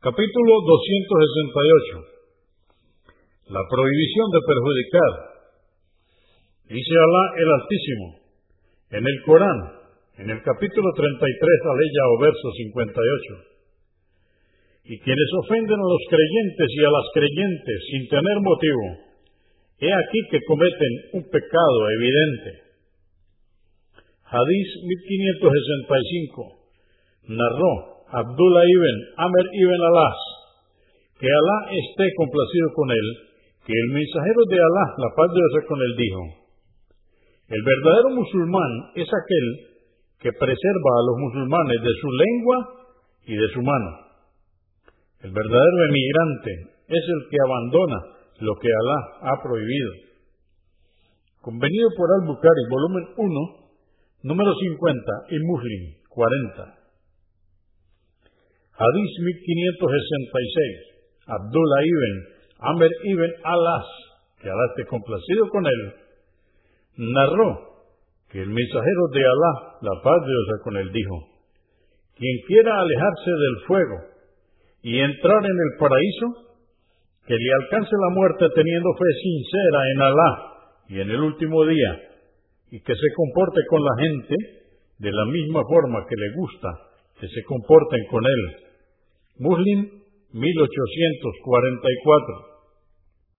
Capítulo 268. La prohibición de perjudicar. Dice Alá el Altísimo en el Corán, en el capítulo 33, aleya o verso 58. Y quienes ofenden a los creyentes y a las creyentes sin tener motivo, he aquí que cometen un pecado evidente. Hadís 1565 narró Abdullah ibn Amr ibn Alas, que Alá esté complacido con él, que el mensajero de Alá, la paz de Dios con él, dijo, el verdadero musulmán es aquel que preserva a los musulmanes de su lengua y de su mano. El verdadero emigrante es el que abandona lo que Alá ha prohibido. Convenido por Al-Bukhari, volumen 1, número 50 y Muslim 40. Hadís 1566. Abdullah ibn Amr ibn Alas, que Alá esté complacido con él, narró que el mensajero de Alá, la paz de Dios con él, dijo, quien quiera alejarse del fuego y entrar en el paraíso, que le alcance la muerte teniendo fe sincera en Alá y en el último día, y que se comporte con la gente de la misma forma que le gusta que se comporten con él Muslim 1844.